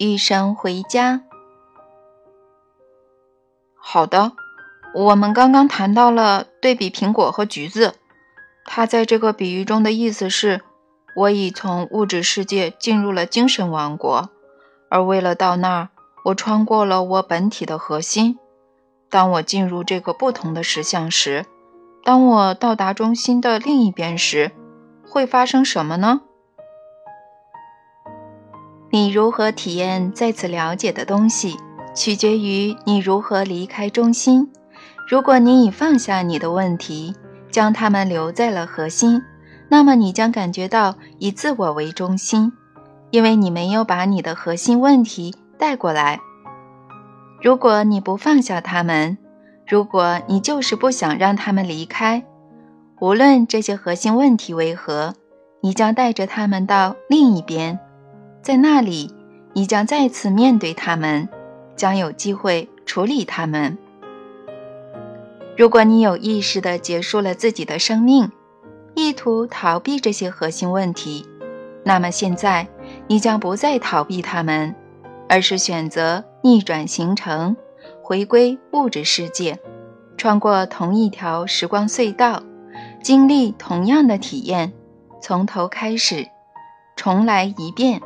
与神回家。好的，我们刚刚谈到了对比苹果和橘子。它在这个比喻中的意思是，我已从物质世界进入了精神王国，而为了到那儿，我穿过了我本体的核心。当我进入这个不同的实相时，当我到达中心的另一边时，会发生什么呢？你如何体验在此了解的东西，取决于你如何离开中心。如果你已放下你的问题，将它们留在了核心，那么你将感觉到以自我为中心，因为你没有把你的核心问题带过来。如果你不放下它们，如果你就是不想让他们离开，无论这些核心问题为何，你将带着他们到另一边。在那里，你将再次面对他们，将有机会处理他们。如果你有意识地结束了自己的生命，意图逃避这些核心问题，那么现在你将不再逃避他们，而是选择逆转行程，回归物质世界，穿过同一条时光隧道，经历同样的体验，从头开始，重来一遍。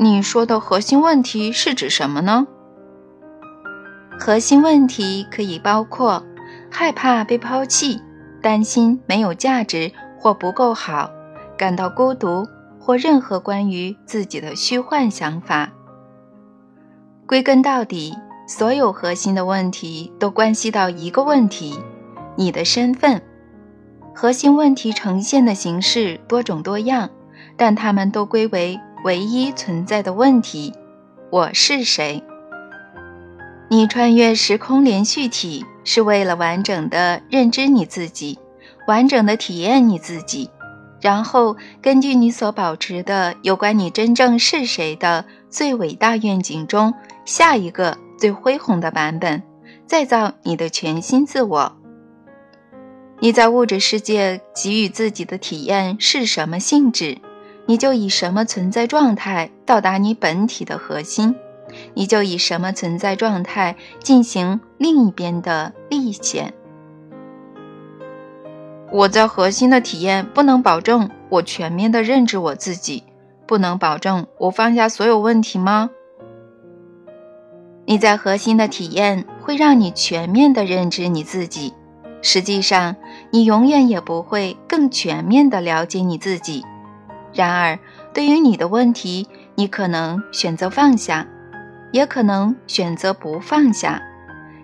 你说的核心问题是指什么呢？核心问题可以包括害怕被抛弃、担心没有价值或不够好、感到孤独或任何关于自己的虚幻想法。归根到底，所有核心的问题都关系到一个问题：你的身份。核心问题呈现的形式多种多样，但它们都归为。唯一存在的问题：我是谁？你穿越时空连续体是为了完整的认知你自己，完整的体验你自己，然后根据你所保持的有关你真正是谁的最伟大愿景中下一个最恢宏的版本，再造你的全新自我。你在物质世界给予自己的体验是什么性质？你就以什么存在状态到达你本体的核心，你就以什么存在状态进行另一边的历险。我在核心的体验不能保证我全面的认知我自己，不能保证我放下所有问题吗？你在核心的体验会让你全面的认知你自己，实际上你永远也不会更全面的了解你自己。然而，对于你的问题，你可能选择放下，也可能选择不放下，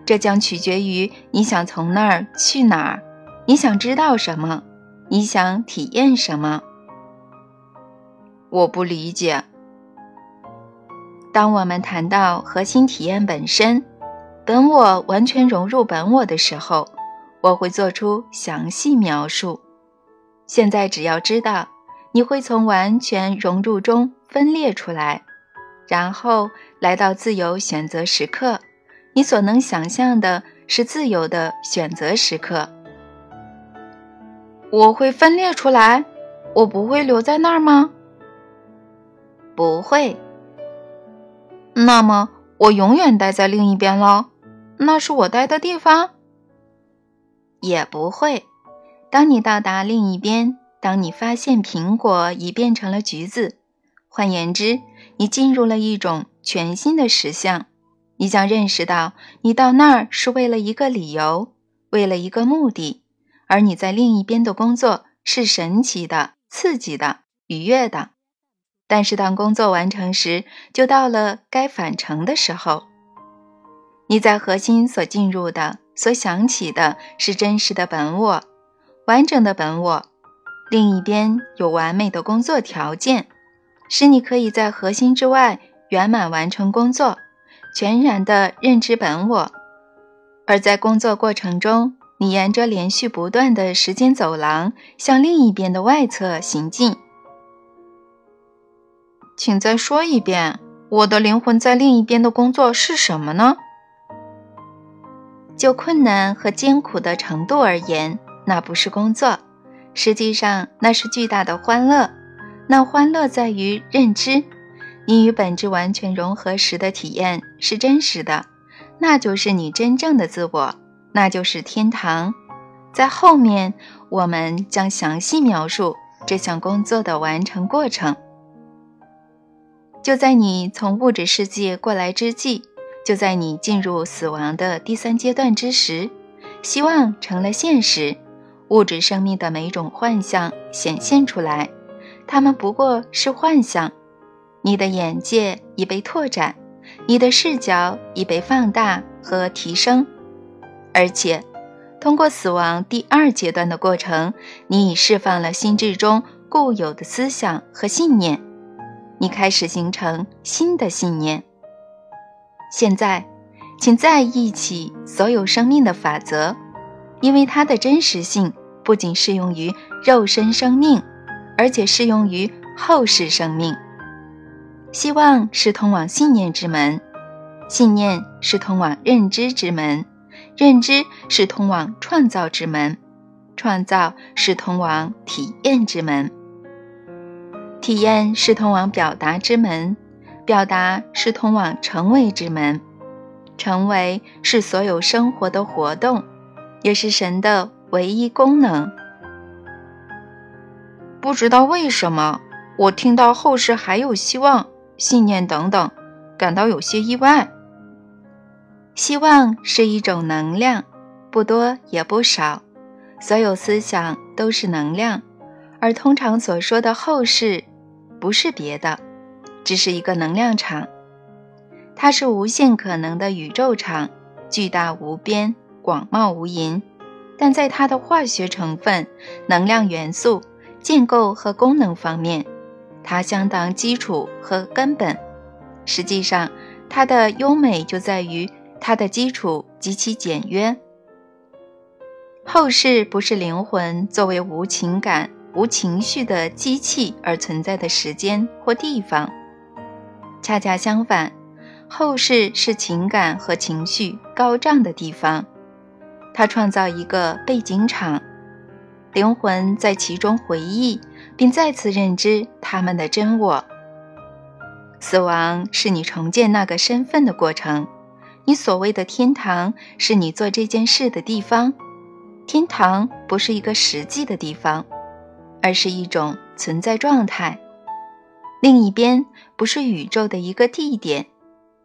这将取决于你想从那儿去哪儿，你想知道什么，你想体验什么。我不理解。当我们谈到核心体验本身，本我完全融入本我的时候，我会做出详细描述。现在只要知道。你会从完全融入中分裂出来，然后来到自由选择时刻。你所能想象的是自由的选择时刻。我会分裂出来，我不会留在那儿吗？不会。那么我永远待在另一边喽？那是我待的地方？也不会。当你到达另一边。当你发现苹果已变成了橘子，换言之，你进入了一种全新的实相，你将认识到你到那儿是为了一个理由，为了一个目的，而你在另一边的工作是神奇的、刺激的、愉悦的。但是当工作完成时，就到了该返程的时候。你在核心所进入的、所想起的是真实的本我，完整的本我。另一边有完美的工作条件，使你可以在核心之外圆满完成工作，全然的认知本我。而在工作过程中，你沿着连续不断的时间走廊向另一边的外侧行进。请再说一遍，我的灵魂在另一边的工作是什么呢？就困难和艰苦的程度而言，那不是工作。实际上，那是巨大的欢乐。那欢乐在于认知，你与本质完全融合时的体验是真实的，那就是你真正的自我，那就是天堂。在后面，我们将详细描述这项工作的完成过程。就在你从物质世界过来之际，就在你进入死亡的第三阶段之时，希望成了现实，物质生命的每种幻象显现出来，它们不过是幻象。你的眼界已被拓展，你的视角已被放大和提升，而且通过死亡第二阶段的过程，你已释放了心智中固有的思想和信念，你开始形成新的信念。现在，请再忆起所有生命的法则，因为它的真实性不仅适用于肉身生命，而且适用于后世生命。希望是通往信念之门，信念是通往认知之门，认知是通往创造之门，创造是通往体验之门，体验是通往表达之门，表达是通往成为之门，成为是所有生活的活动，也是神的唯一功能。不知道为什么，我听到后世还有希望。信念等等，感到有些意外。希望是一种能量，不多也不少。所有思想都是能量，而通常所说的后世，不是别的，只是一个能量场。它是无限可能的宇宙场，巨大无边，广袤无垠。但在它的化学成分、能量元素、建构和功能方面。它相当基础和根本，实际上，它的优美就在于它的基础极其简约。后世不是灵魂作为无情感、无情绪的机器而存在的时间或地方，恰恰相反，后世是情感和情绪高涨的地方。他创造一个背景场，灵魂在其中回忆。并再次认知他们的真我。死亡是你重建那个身份的过程。你所谓的天堂是你做这件事的地方。天堂不是一个实际的地方，而是一种存在状态。另一边不是宇宙的一个地点，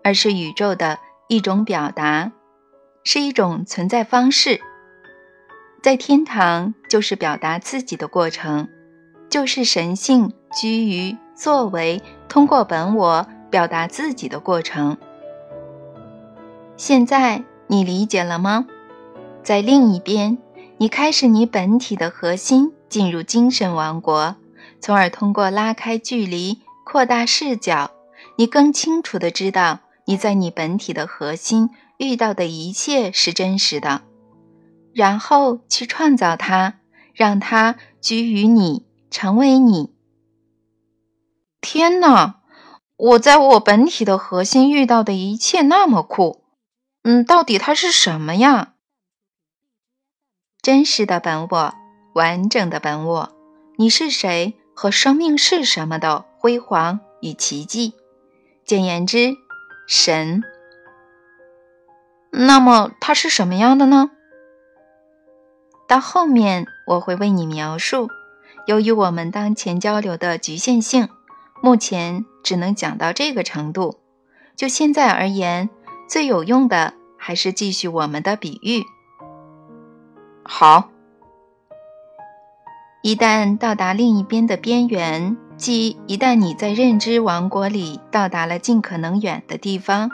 而是宇宙的一种表达，是一种存在方式。在天堂就是表达自己的过程。就是神性居于作为，通过本我表达自己的过程。现在你理解了吗？在另一边，你开始你本体的核心进入精神王国，从而通过拉开距离、扩大视角，你更清楚地知道你在你本体的核心遇到的一切是真实的，然后去创造它，让它居于你。成为你。天哪！我在我本体的核心遇到的一切那么酷。嗯，到底它是什么呀？真实的本我，完整的本我，你是谁和生命是什么的辉煌与奇迹。简言之，神。那么它是什么样的呢？到后面我会为你描述。由于我们当前交流的局限性，目前只能讲到这个程度。就现在而言，最有用的还是继续我们的比喻。好，一旦到达另一边的边缘，即一旦你在认知王国里到达了尽可能远的地方，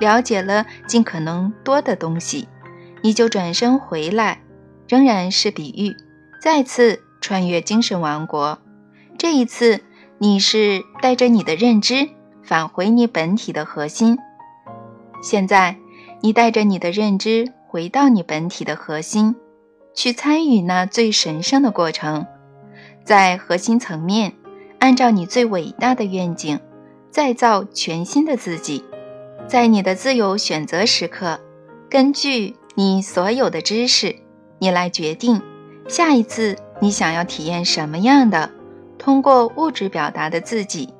了解了尽可能多的东西，你就转身回来，仍然是比喻，再次。穿越精神王国，这一次你是带着你的认知返回你本体的核心。现在你带着你的认知回到你本体的核心，去参与那最神圣的过程，在核心层面，按照你最伟大的愿景，再造全新的自己。在你的自由选择时刻，根据你所有的知识，你来决定下一次。你想要体验什么样的通过物质表达的自己？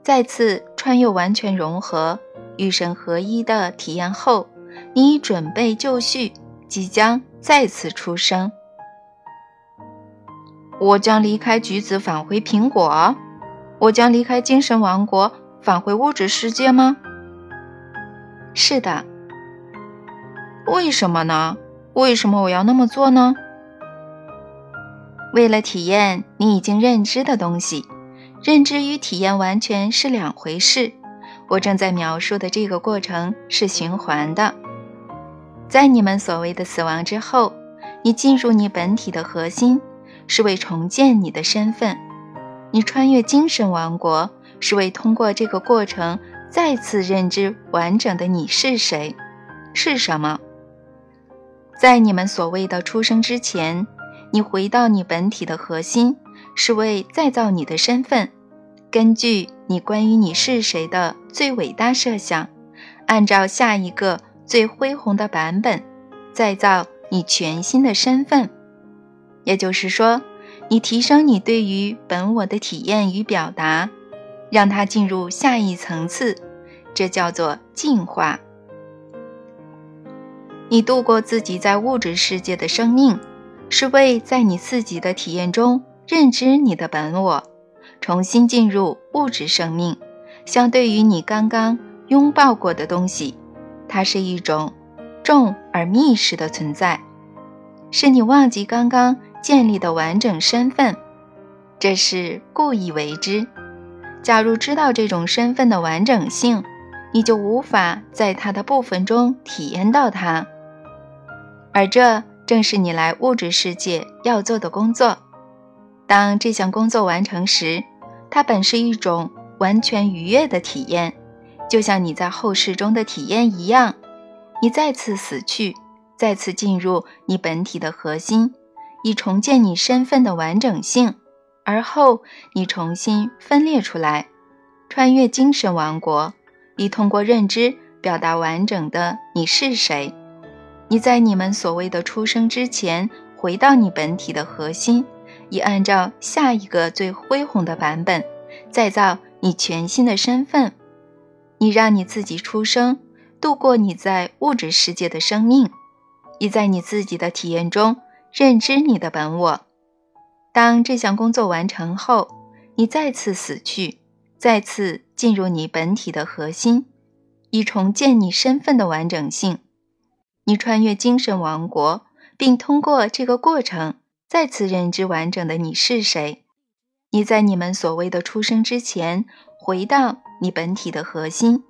再次穿越完全融合、与神合一的体验后，你已准备就绪，即将再次出生。我将离开橘子，返回苹果。我将离开精神王国，返回物质世界吗？是的。为什么呢？为什么我要那么做呢？为了体验你已经认知的东西。认知与体验完全是两回事。我正在描述的这个过程是循环的。在你们所谓的死亡之后，你进入你本体的核心。是为重建你的身份，你穿越精神王国，是为通过这个过程再次认知完整的你是谁，是什么。在你们所谓的出生之前，你回到你本体的核心，是为再造你的身份，根据你关于你是谁的最伟大设想，按照下一个最恢宏的版本，再造你全新的身份。也就是说，你提升你对于本我的体验与表达，让它进入下一层次，这叫做进化。你度过自己在物质世界的生命，是为在你自己的体验中认知你的本我，重新进入物质生命。相对于你刚刚拥抱过的东西，它是一种重而密实的存在，是你忘记刚刚。建立的完整身份，这是故意为之。假如知道这种身份的完整性，你就无法在它的部分中体验到它。而这正是你来物质世界要做的工作。当这项工作完成时，它本是一种完全愉悦的体验，就像你在后世中的体验一样。你再次死去，再次进入你本体的核心。以重建你身份的完整性，而后你重新分裂出来，穿越精神王国，以通过认知表达完整的你是谁。你在你们所谓的出生之前，回到你本体的核心，以按照下一个最恢宏的版本，再造你全新的身份。你让你自己出生，度过你在物质世界的生命，以在你自己的体验中。认知你的本我。当这项工作完成后，你再次死去，再次进入你本体的核心，以重建你身份的完整性。你穿越精神王国，并通过这个过程再次认知完整的你是谁。你在你们所谓的出生之前，回到你本体的核心，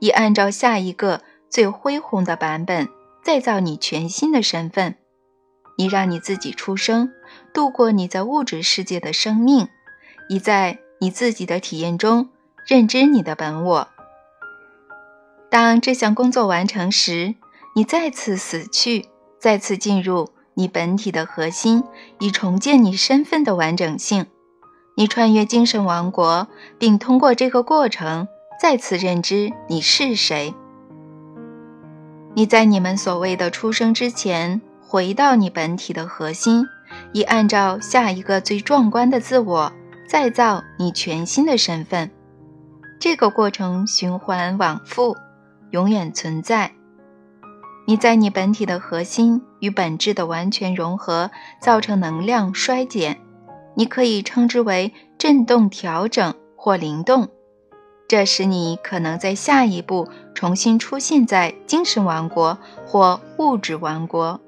以按照下一个最恢宏的版本再造你全新的身份。你让你自己出生，度过你在物质世界的生命，以在你自己的体验中认知你的本我。当这项工作完成时，你再次死去，再次进入你本体的核心，以重建你身份的完整性。你穿越精神王国，并通过这个过程再次认知你是谁。你在你们所谓的出生之前。回到你本体的核心，以按照下一个最壮观的自我再造你全新的身份。这个过程循环往复，永远存在。你在你本体的核心与本质的完全融合，造成能量衰减。你可以称之为振动调整或灵动。这使你可能在下一步重新出现在精神王国或物质王国。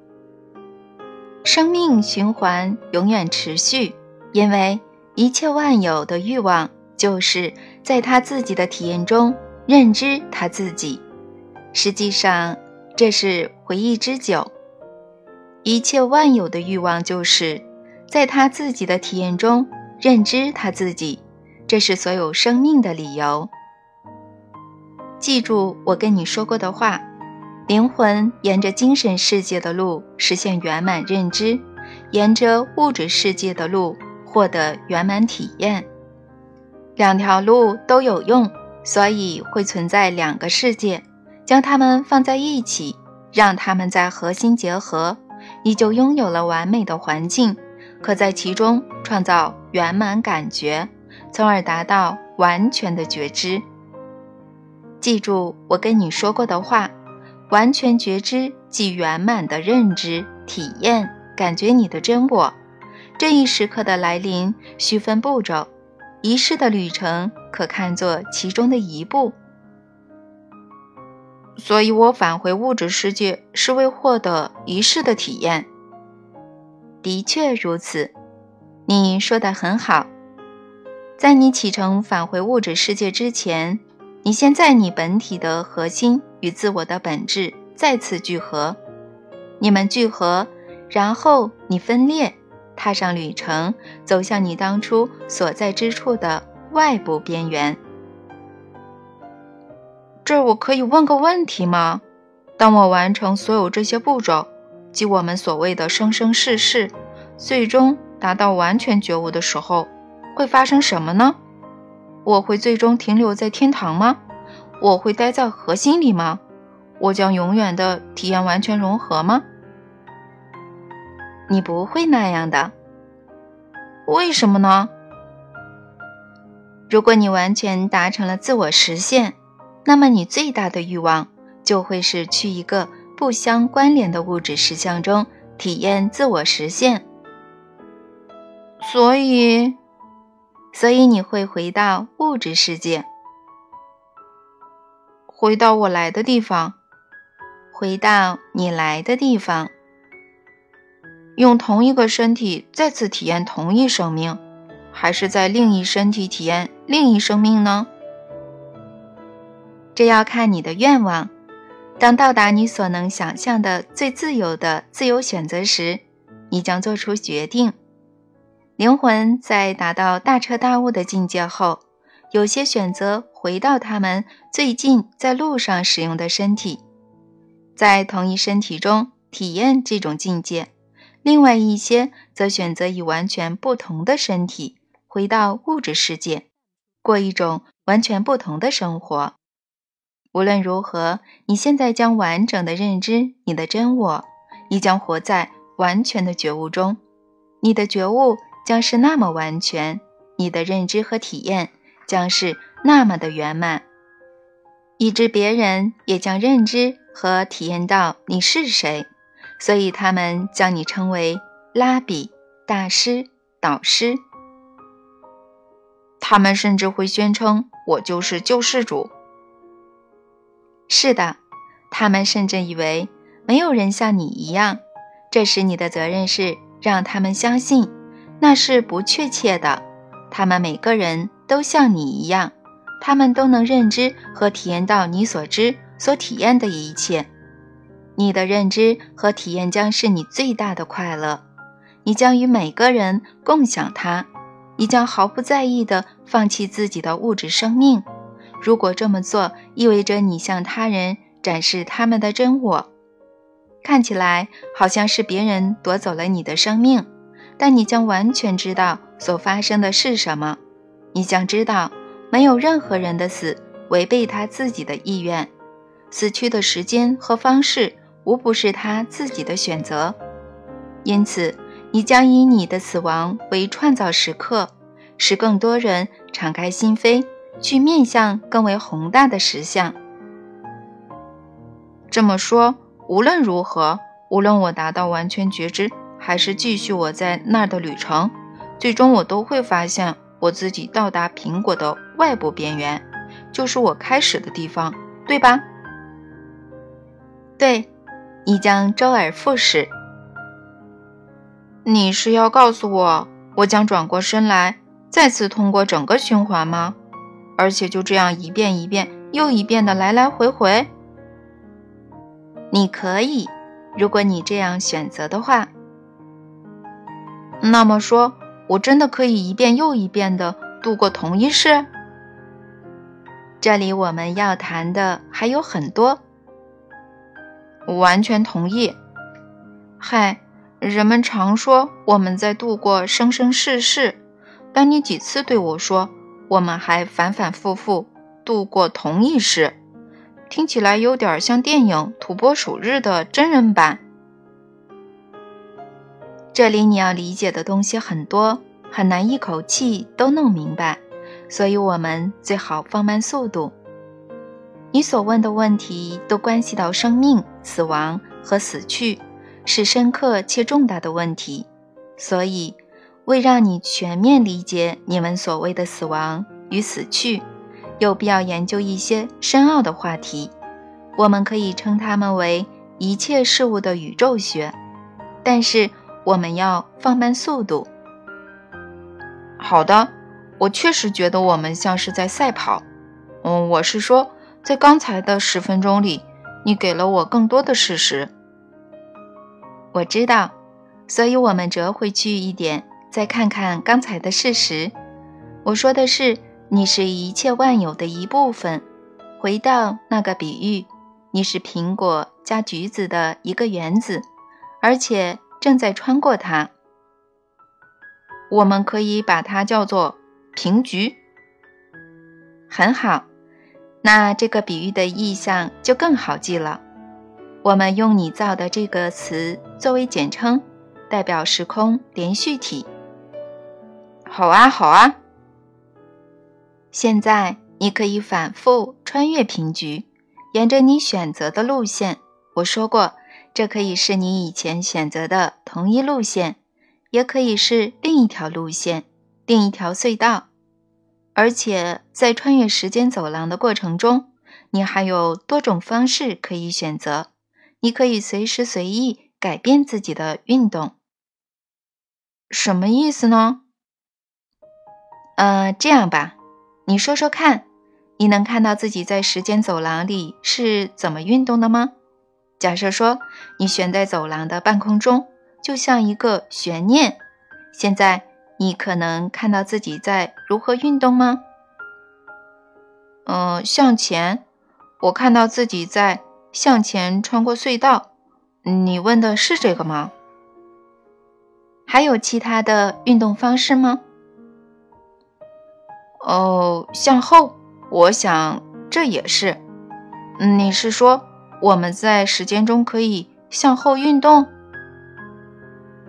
生命循环永远持续，因为一切万有的欲望就是在他自己的体验中认知他自己。实际上，这是回忆之酒。一切万有的欲望就是在他自己的体验中认知他自己，这是所有生命的理由。记住我跟你说过的话。灵魂沿着精神世界的路实现圆满认知，沿着物质世界的路获得圆满体验。两条路都有用，所以会存在两个世界。将它们放在一起，让它们在核心结合，你就拥有了完美的环境，可在其中创造圆满感觉，从而达到完全的觉知。记住我跟你说过的话：完全觉知即圆满的认知、体验、感觉你的真我。这一时刻的来临需分步骤，一世的旅程可看作其中的一步。所以，我返回物质世界是为获得一世的体验。的确如此，你说的很好。在你启程返回物质世界之前，你先在你本体的核心与自我的本质再次聚合。你们聚合，然后你分裂，踏上旅程，走向你当初所在之处的外部边缘。这我可以问个问题吗？当我完成所有这些步骤，即我们所谓的生生世世，最终达到完全觉悟的时候，会发生什么呢？我会最终停留在天堂吗？我会待在核心里吗？我将永远的体验完全融合吗？你不会那样的。为什么呢？如果你完全达成了自我实现。那么，你最大的欲望就会是去一个不相关联的物质实相中体验自我实现。所以，所以你会回到物质世界，回到我来的地方，回到你来的地方，用同一个身体再次体验同一生命，还是在另一身体体验另一生命呢？这要看你的愿望。当到达你所能想象的最自由的自由选择时，你将做出决定。灵魂在达到大彻大悟的境界后，有些选择回到他们最近在路上使用的身体，在同一身体中体验这种境界；另外一些则选择以完全不同的身体回到物质世界，过一种完全不同的生活。无论如何，你现在将完整的认知你的真我，你将活在完全的觉悟中，你的觉悟将是那么完全，你的认知和体验将是那么的圆满，以致别人也将认知和体验到你是谁，所以他们将你称为拉比、大师、导师，他们甚至会宣称我就是救世主。是的，他们甚至以为没有人像你一样。这时，你的责任是让他们相信，那是不确切的。他们每个人都像你一样，他们都能认知和体验到你所知、所体验的一切。你的认知和体验将是你最大的快乐。你将与每个人共享它，你将毫不在意地放弃自己的物质生命。如果这么做意味着你向他人展示他们的真我，看起来好像是别人夺走了你的生命，但你将完全知道所发生的是什么。你将知道，没有任何人的死违背他自己的意愿，死去的时间和方式无不是他自己的选择。因此，你将以你的死亡为创造时刻，使更多人敞开心扉。去面向更为宏大的实相。这么说，无论如何，无论我达到完全觉知，还是继续我在那儿的旅程，最终我都会发现我自己到达苹果的外部边缘，就是我开始的地方，对吧？对，你将周而复始。你是要告诉我，我将转过身来，再次通过整个循环吗？而且就这样一遍一遍又一遍的来来回回。你可以，如果你这样选择的话。那么说，我真的可以一遍又一遍的度过同一世？这里我们要谈的还有很多。我完全同意。嗨，人们常说我们在度过生生世世，但你几次对我说？我们还反反复复度过同一世，听起来有点像电影《土拨鼠日》的真人版。这里你要理解的东西很多，很难一口气都弄明白，所以我们最好放慢速度。你所问的问题都关系到生命、死亡和死去，是深刻且重大的问题。所以，为让你全面理解你们所谓的死亡与死去，有必要研究一些深奥的话题。我们可以称它们为一切事物的宇宙学。但是，我们要放慢速度。好的，我确实觉得我们像是在赛跑。嗯，我是说，在刚才的十分钟里，你给了我更多的事实。我知道，所以我们折回去一点，再看看刚才的事实。我说的是，你是一切万有的一部分。回到那个比喻，你是苹果加橘子的一个原子，而且正在穿过它。我们可以把它叫做平局。很好，那这个比喻的意象就更好记了。我们用你造的这个词作为简称，代表时空连续体。好啊，好啊。现在你可以反复穿越平局，沿着你选择的路线。我说过，这可以是你以前选择的同一路线。也可以是另一条路线，另一条隧道，而且在穿越时间走廊的过程中，你还有多种方式可以选择。你可以随时随意改变自己的运动。什么意思呢？呃，这样吧，你说说看，你能看到自己在时间走廊里是怎么运动的吗？假设说你悬在走廊的半空中。就像一个悬念。现在你可能看到自己在如何运动吗？嗯，向前。我看到自己在向前穿过隧道。你问的是这个吗？还有其他的运动方式吗？哦，向后。我想这也是。你是说我们在时间中可以向后运动？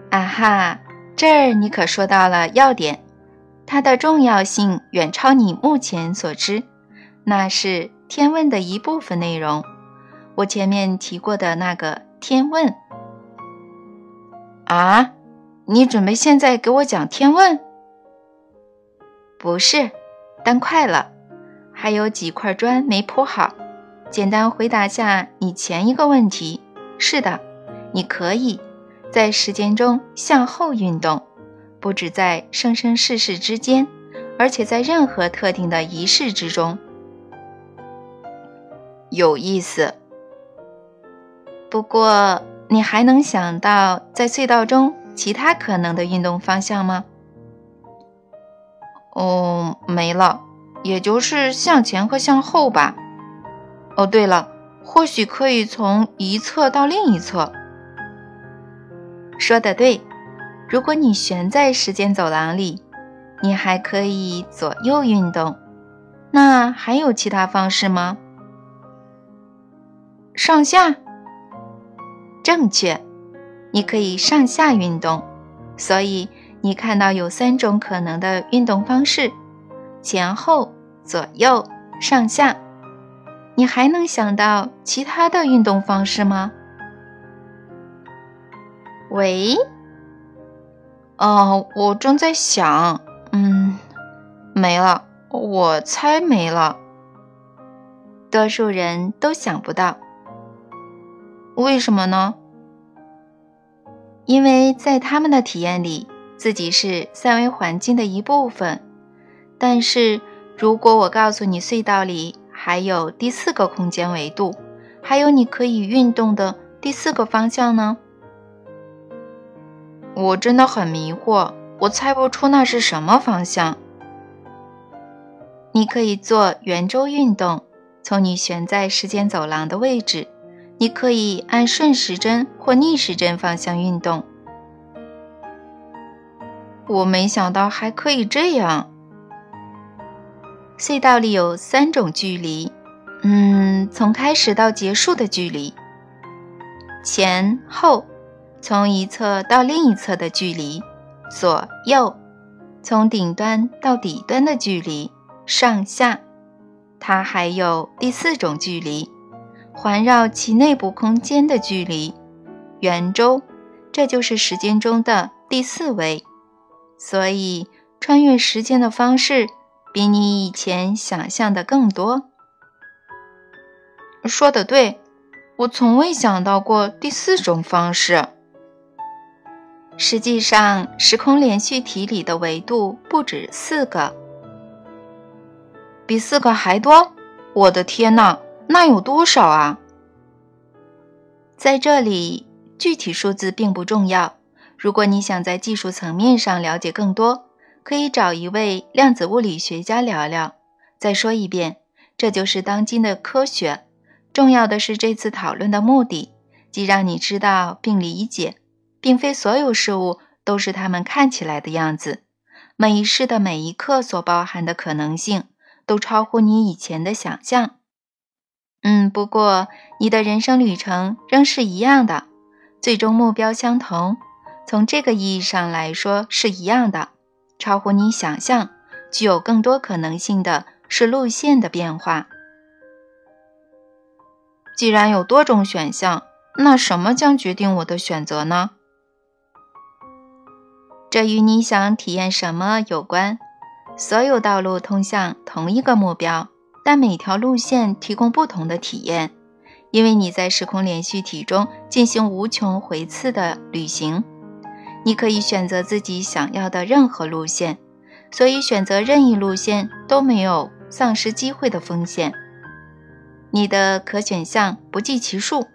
啊哈，这儿你可说到了要点，它的重要性远超你目前所知。那是天问的一部分内容，我前面提过的那个天问。啊，你准备现在给我讲天问？不是，但快了，还有几块砖没铺好。简单回答下你前一个问题。是的，你可以。在时间中向后运动，不止在生生世世之间，而且在任何特定的仪式之中。有意思。不过，你还能想到在隧道中其他可能的运动方向吗？哦，没了，也就是向前和向后吧。哦，对了，或许可以从一侧到另一侧。说的对，如果你悬在时间走廊里，你还可以左右运动。那还有其他方式吗？上下，正确，你可以上下运动。所以你看到有三种可能的运动方式：前后、左右、上下。你还能想到其他的运动方式吗？喂，哦，我正在想，嗯，没了，我猜没了。多数人都想不到，为什么呢？因为在他们的体验里，自己是三维环境的一部分。但是如果我告诉你隧道里还有第四个空间维度，还有你可以运动的第四个方向呢？我真的很迷惑，我猜不出那是什么方向。你可以做圆周运动，从你悬在时间走廊的位置，你可以按顺时针或逆时针方向运动。我没想到还可以这样。隧道里有三种距离，嗯，从开始到结束的距离，前后。从一侧到另一侧的距离，左右；从顶端到底端的距离，上下。它还有第四种距离，环绕其内部空间的距离——圆周，这就是时间中的第四维。所以，穿越时间的方式比你以前想象的更多。说的对，我从未想到过第四种方式。实际上，时空连续体里的维度不止四个，比四个还多。我的天哪，那有多少啊？在这里，具体数字并不重要。如果你想在技术层面上了解更多，可以找一位量子物理学家聊聊。再说一遍，这就是当今的科学。重要的是，这次讨论的目的，即让你知道并理解。并非所有事物都是它们看起来的样子。每一世的每一刻所包含的可能性，都超乎你以前的想象。嗯，不过你的人生旅程仍是一样的，最终目标相同。从这个意义上来说是一样的。超乎你想象、具有更多可能性的是路线的变化。既然有多种选项，那什么将决定我的选择呢？这与你想体验什么有关。所有道路通向同一个目标，但每条路线提供不同的体验，因为你在时空连续体中进行无穷回次的旅行。你可以选择自己想要的任何路线，所以选择任意路线都没有丧失机会的风险。你的可选项不计其数。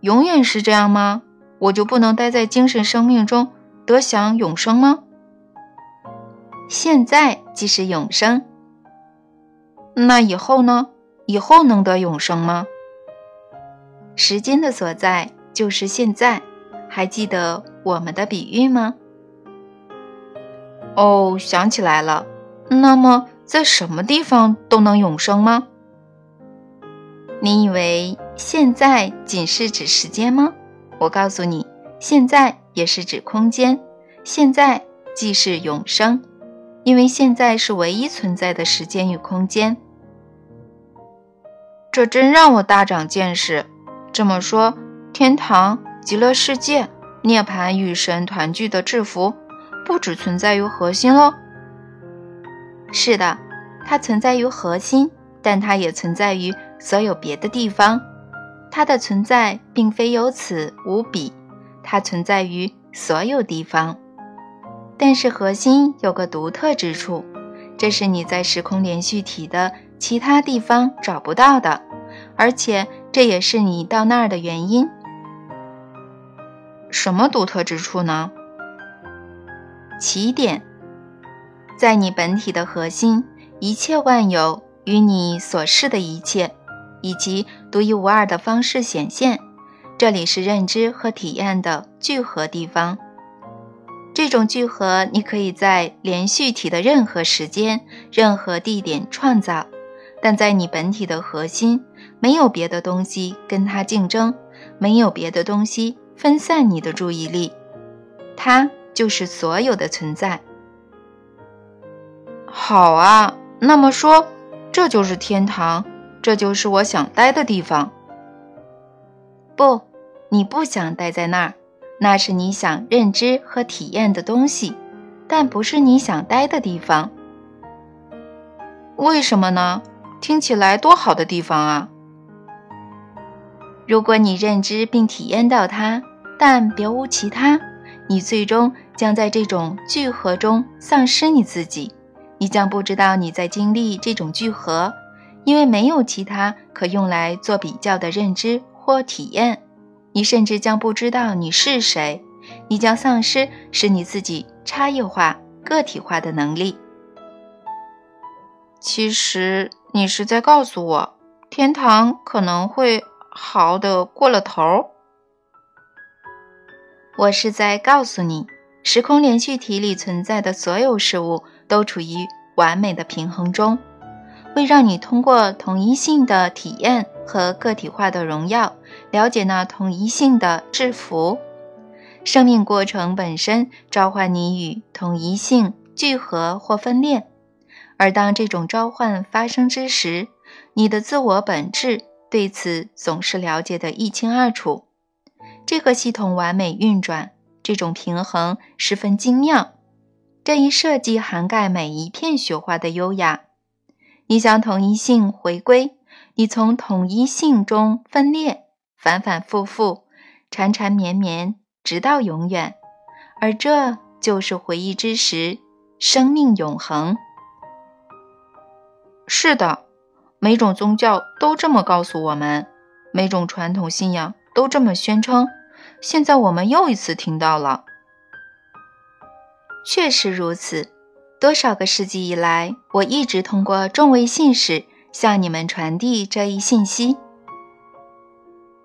永远是这样吗？我就不能待在精神生命中得享永生吗？现在即是永生，那以后呢？以后能得永生吗？时间的所在就是现在，还记得我们的比喻吗？哦，想起来了。那么，在什么地方都能永生吗？你以为现在仅是指时间吗？我告诉你，现在也是指空间，现在既是永生，因为现在是唯一存在的时间与空间。这真让我大长见识。这么说，天堂、极乐世界、涅槃与神团聚的制服，不只存在于核心喽？是的，它存在于核心，但它也存在于所有别的地方。它的存在并非有此无彼，它存在于所有地方。但是核心有个独特之处，这是你在时空连续体的其他地方找不到的，而且这也是你到那儿的原因。什么独特之处呢？起点，在你本体的核心，一切万有与你所示的一切。以及独一无二的方式显现，这里是认知和体验的聚合地方。这种聚合，你可以在连续体的任何时间、任何地点创造，但在你本体的核心，没有别的东西跟它竞争，没有别的东西分散你的注意力，它就是所有的存在。好啊，那么说，这就是天堂。这就是我想待的地方。不，你不想待在那儿，那是你想认知和体验的东西，但不是你想待的地方。为什么呢？听起来多好的地方啊！如果你认知并体验到它，但别无其他，你最终将在这种聚合中丧失你自己，你将不知道你在经历这种聚合。因为没有其他可用来做比较的认知或体验，你甚至将不知道你是谁，你将丧失使你自己差异化、个体化的能力。其实你是在告诉我，天堂可能会好的过了头。我是在告诉你，时空连续体里存在的所有事物都处于完美的平衡中。会让你通过统一性的体验和个体化的荣耀，了解那统一性的制服。生命过程本身召唤你与统一性聚合或分裂，而当这种召唤发生之时，你的自我本质对此总是了解得一清二楚。这个系统完美运转，这种平衡十分精妙。这一设计涵盖每一片雪花的优雅。你向统一性回归，你从统一性中分裂，反反复复，缠缠绵绵，直到永远。而这就是回忆之时，生命永恒。是的，每种宗教都这么告诉我们，每种传统信仰都这么宣称。现在我们又一次听到了。确实如此。多少个世纪以来，我一直通过众位信使向你们传递这一信息。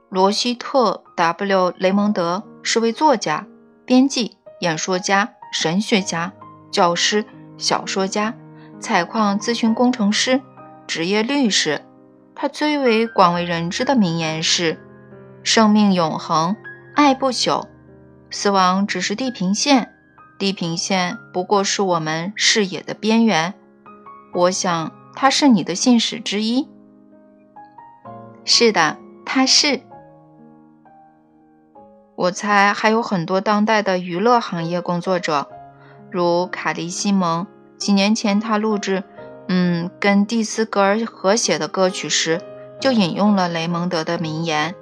罗希特 ·W· 雷蒙德是位作家、编辑、演说家、神学家、教师、小说家、采矿咨询工程师、职业律师。他最为广为人知的名言是：“生命永恒，爱不朽，死亡只是地平线。”地平线不过是我们视野的边缘。我想他是你的信使之一。是的，他是。我猜还有很多当代的娱乐行业工作者，如卡利·西蒙。几年前他录制，嗯，跟蒂斯格尔合写的歌曲时，就引用了雷蒙德的名言，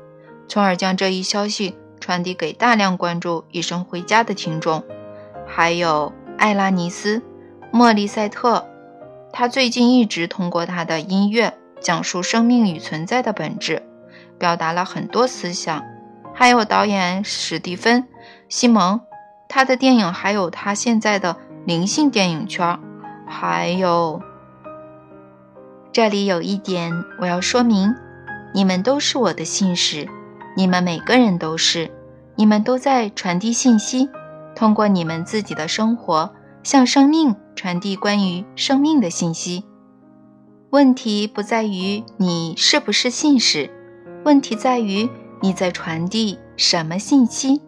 从而将这一消息传递给大量关注《一生回家》的听众。还有艾拉尼斯·莫利塞特，他最近一直通过他的音乐讲述生命与存在的本质，表达了很多思想。还有导演史蒂芬·西蒙，他的电影还有他现在的灵性电影圈。还有，这里有一点我要说明：你们都是我的信使，你们每个人都是，你们都在传递信息。通过你们自己的生活，向生命传递关于生命的信息。问题不在于你是不是信使，问题在于你在传递什么信息。